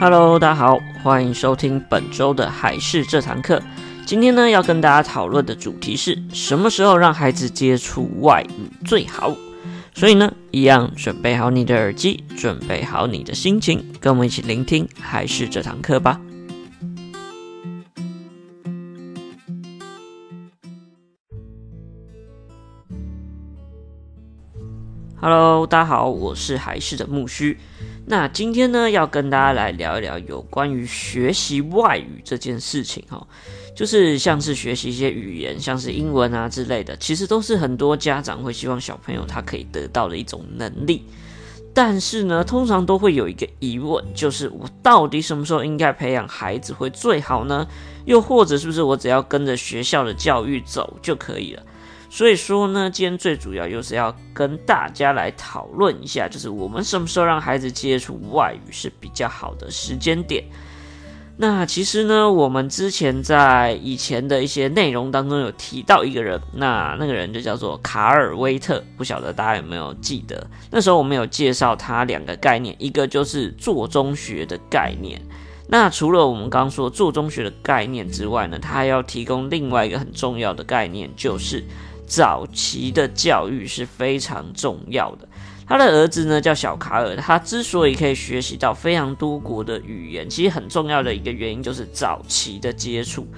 Hello，大家好，欢迎收听本周的海事这堂课。今天呢，要跟大家讨论的主题是什么时候让孩子接触外语最好？所以呢，一样准备好你的耳机，准备好你的心情，跟我们一起聆听海事这堂课吧。Hello，大家好，我是海事的木须。那今天呢，要跟大家来聊一聊有关于学习外语这件事情哈，就是像是学习一些语言，像是英文啊之类的，其实都是很多家长会希望小朋友他可以得到的一种能力。但是呢，通常都会有一个疑问，就是我到底什么时候应该培养孩子会最好呢？又或者是不是我只要跟着学校的教育走就可以了？所以说呢，今天最主要就是要跟大家来讨论一下，就是我们什么时候让孩子接触外语是比较好的时间点。那其实呢，我们之前在以前的一些内容当中有提到一个人，那那个人就叫做卡尔威特，不晓得大家有没有记得？那时候我们有介绍他两个概念，一个就是做中学的概念。那除了我们刚刚说做中学的概念之外呢，他还要提供另外一个很重要的概念，就是。早期的教育是非常重要的。他的儿子呢，叫小卡尔，他之所以可以学习到非常多国的语言，其实很重要的一个原因就是早期的接触。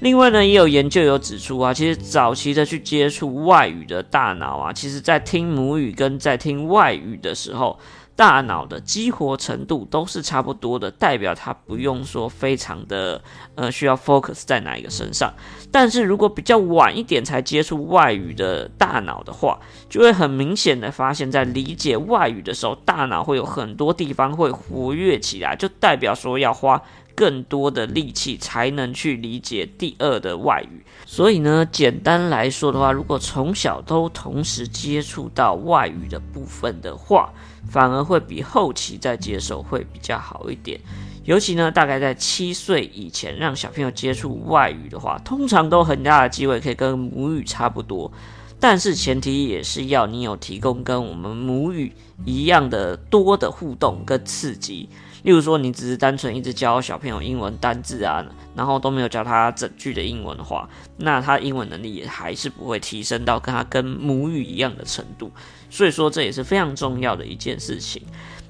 另外呢，也有研究有指出啊，其实早期的去接触外语的大脑啊，其实在听母语跟在听外语的时候。大脑的激活程度都是差不多的，代表它不用说非常的呃需要 focus 在哪一个身上。但是如果比较晚一点才接触外语的大脑的话，就会很明显的发现，在理解外语的时候，大脑会有很多地方会活跃起来，就代表说要花更多的力气才能去理解第二的外语。所以呢，简单来说的话，如果从小都同时接触到外语的部分的话，反而会比后期再接受会比较好一点，尤其呢，大概在七岁以前让小朋友接触外语的话，通常都很大的机会可以跟母语差不多，但是前提也是要你有提供跟我们母语一样的多的互动跟刺激。例如说，你只是单纯一直教小朋友英文单字啊，然后都没有教他整句的英文的话，那他英文能力也还是不会提升到跟他跟母语一样的程度。所以说，这也是非常重要的一件事情。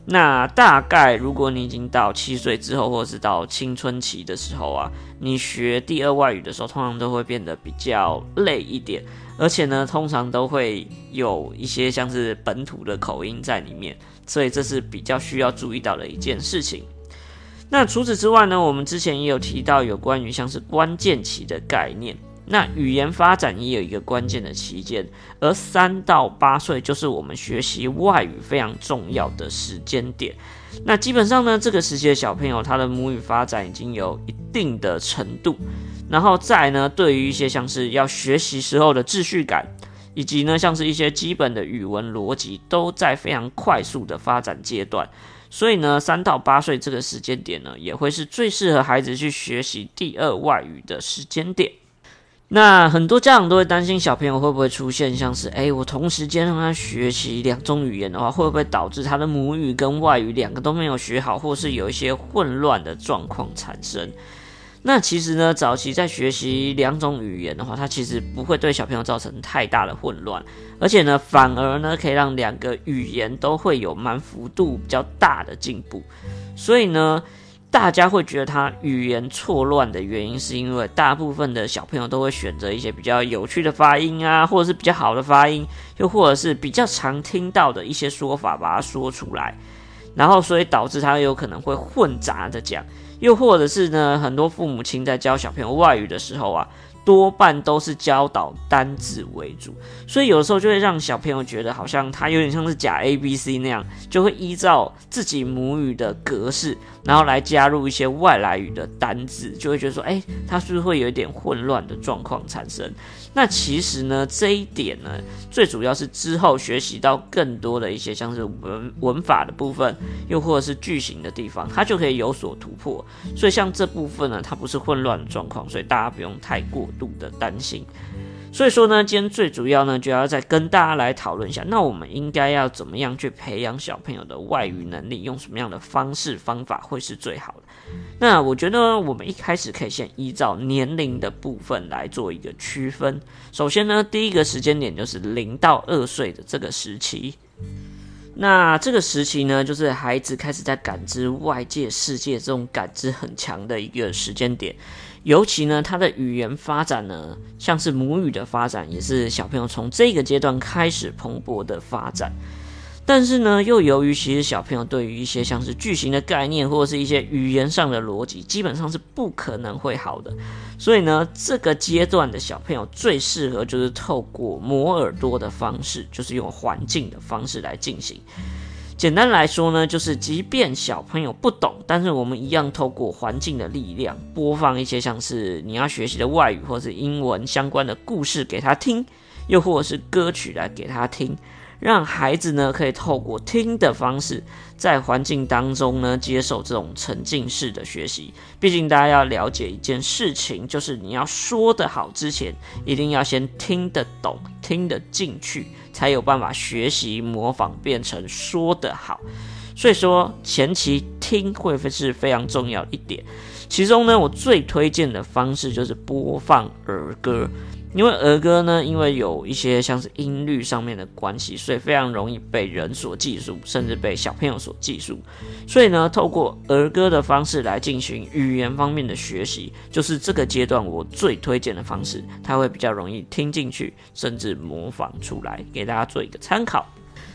那大概如果你已经到七岁之后，或者是到青春期的时候啊，你学第二外语的时候，通常都会变得比较累一点，而且呢，通常都会有一些像是本土的口音在里面。所以这是比较需要注意到的一件事情。那除此之外呢，我们之前也有提到有关于像是关键期的概念。那语言发展也有一个关键的期间，而三到八岁就是我们学习外语非常重要的时间点。那基本上呢，这个时期的小朋友他的母语发展已经有一定的程度，然后再呢，对于一些像是要学习时候的秩序感。以及呢，像是一些基本的语文逻辑都在非常快速的发展阶段，所以呢，三到八岁这个时间点呢，也会是最适合孩子去学习第二外语的时间点。那很多家长都会担心小朋友会不会出现像是，诶，我同时间让他学习两种语言的话，会不会导致他的母语跟外语两个都没有学好，或是有一些混乱的状况产生？那其实呢，早期在学习两种语言的话，它其实不会对小朋友造成太大的混乱，而且呢，反而呢，可以让两个语言都会有蛮幅度比较大的进步。所以呢，大家会觉得他语言错乱的原因，是因为大部分的小朋友都会选择一些比较有趣的发音啊，或者是比较好的发音，又或者是比较常听到的一些说法，把它说出来，然后所以导致他有可能会混杂的讲。又或者是呢，很多父母亲在教小朋友外语的时候啊，多半都是教导单字为主，所以有的时候就会让小朋友觉得好像他有点像是假 A B C 那样，就会依照自己母语的格式，然后来加入一些外来语的单字，就会觉得说，哎，他是不是会有一点混乱的状况产生？那其实呢，这一点呢，最主要是之后学习到更多的一些像是文文法的部分，又或者是句型的地方，它就可以有所突破。所以像这部分呢，它不是混乱的状况，所以大家不用太过度的担心。所以说呢，今天最主要呢，就要再跟大家来讨论一下，那我们应该要怎么样去培养小朋友的外语能力，用什么样的方式方法会是最好的？那我觉得我们一开始可以先依照年龄的部分来做一个区分。首先呢，第一个时间点就是零到二岁的这个时期。那这个时期呢，就是孩子开始在感知外界世界这种感知很强的一个时间点，尤其呢，他的语言发展呢，像是母语的发展，也是小朋友从这个阶段开始蓬勃的发展。但是呢，又由于其实小朋友对于一些像是句型的概念，或者是一些语言上的逻辑，基本上是不可能会好的。所以呢，这个阶段的小朋友最适合就是透过磨耳朵的方式，就是用环境的方式来进行。简单来说呢，就是即便小朋友不懂，但是我们一样透过环境的力量，播放一些像是你要学习的外语或是英文相关的故事给他听，又或者是歌曲来给他听。让孩子呢，可以透过听的方式，在环境当中呢，接受这种沉浸式的学习。毕竟大家要了解一件事情，就是你要说得好之前，一定要先听得懂、听得进去，才有办法学习模仿变成说得好。所以说，前期听会是非常重要一点。其中呢，我最推荐的方式就是播放儿歌。因为儿歌呢，因为有一些像是音律上面的关系，所以非常容易被人所记住，甚至被小朋友所记住。所以呢，透过儿歌的方式来进行语言方面的学习，就是这个阶段我最推荐的方式，它会比较容易听进去，甚至模仿出来，给大家做一个参考。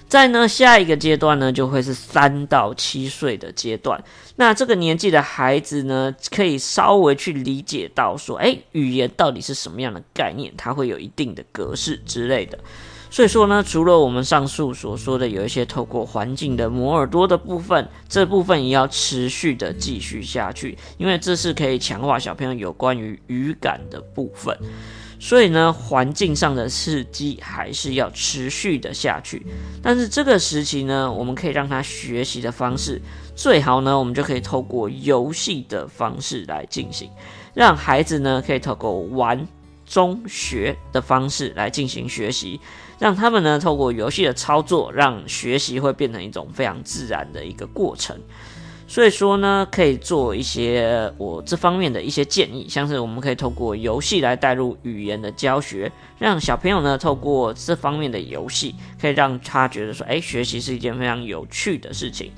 在呢，下一个阶段呢，就会是三到七岁的阶段。那这个年纪的孩子呢，可以稍微去理解到说，诶，语言到底是什么样的概念，它会有一定的格式之类的。所以说呢，除了我们上述所说的有一些透过环境的磨耳朵的部分，这部分也要持续的继续下去，因为这是可以强化小朋友有关于语感的部分。所以呢，环境上的刺激还是要持续的下去。但是这个时期呢，我们可以让他学习的方式，最好呢，我们就可以透过游戏的方式来进行，让孩子呢可以透过玩、中学的方式来进行学习，让他们呢透过游戏的操作，让学习会变成一种非常自然的一个过程。所以说呢，可以做一些我这方面的一些建议，像是我们可以透过游戏来带入语言的教学，让小朋友呢透过这方面的游戏，可以让他觉得说，哎，学习是一件非常有趣的事情。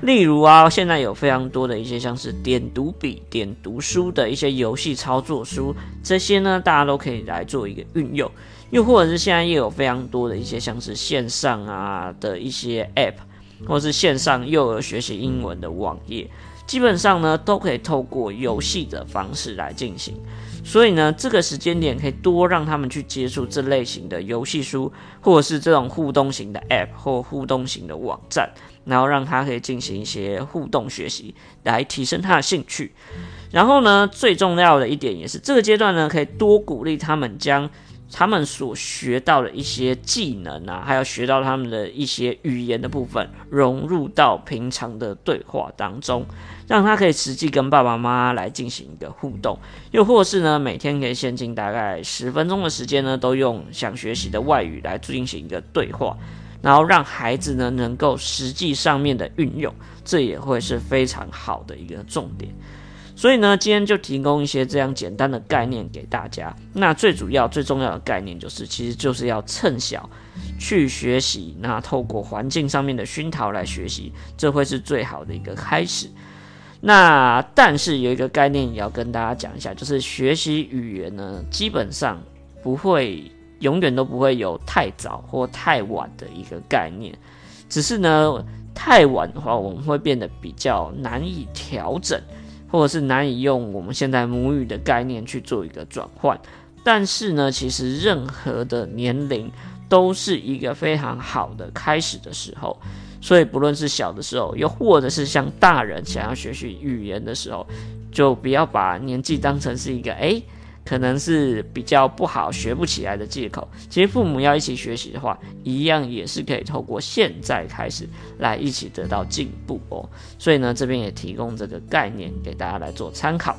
例如啊，现在有非常多的一些像是点读笔、点读书的一些游戏操作书，这些呢大家都可以来做一个运用。又或者是现在也有非常多的一些像是线上啊的一些 App。或是线上幼儿学习英文的网页，基本上呢都可以透过游戏的方式来进行。所以呢，这个时间点可以多让他们去接触这类型的游戏书，或者是这种互动型的 App 或互动型的网站，然后让他可以进行一些互动学习，来提升他的兴趣。然后呢，最重要的一点也是这个阶段呢，可以多鼓励他们将。他们所学到的一些技能啊，还有学到他们的一些语言的部分，融入到平常的对话当中，让他可以实际跟爸爸妈妈来进行一个互动，又或是呢，每天可以限定大概十分钟的时间呢，都用想学习的外语来进行一个对话，然后让孩子呢能够实际上面的运用，这也会是非常好的一个重点。所以呢，今天就提供一些这样简单的概念给大家。那最主要、最重要的概念就是，其实就是要趁小去学习。那透过环境上面的熏陶来学习，这会是最好的一个开始。那但是有一个概念也要跟大家讲一下，就是学习语言呢，基本上不会永远都不会有太早或太晚的一个概念。只是呢，太晚的话，我们会变得比较难以调整。或者是难以用我们现在母语的概念去做一个转换，但是呢，其实任何的年龄都是一个非常好的开始的时候，所以不论是小的时候，又或者是像大人想要学习语言的时候，就不要把年纪当成是一个诶。可能是比较不好学不起来的借口。其实父母要一起学习的话，一样也是可以透过现在开始来一起得到进步哦。所以呢，这边也提供这个概念给大家来做参考。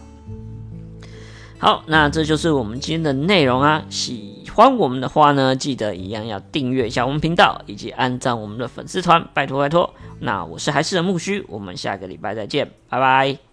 好，那这就是我们今天的内容啊。喜欢我们的话呢，记得一样要订阅一下我们频道，以及按赞我们的粉丝团，拜托拜托。那我是还是的木须，我们下个礼拜再见，拜拜。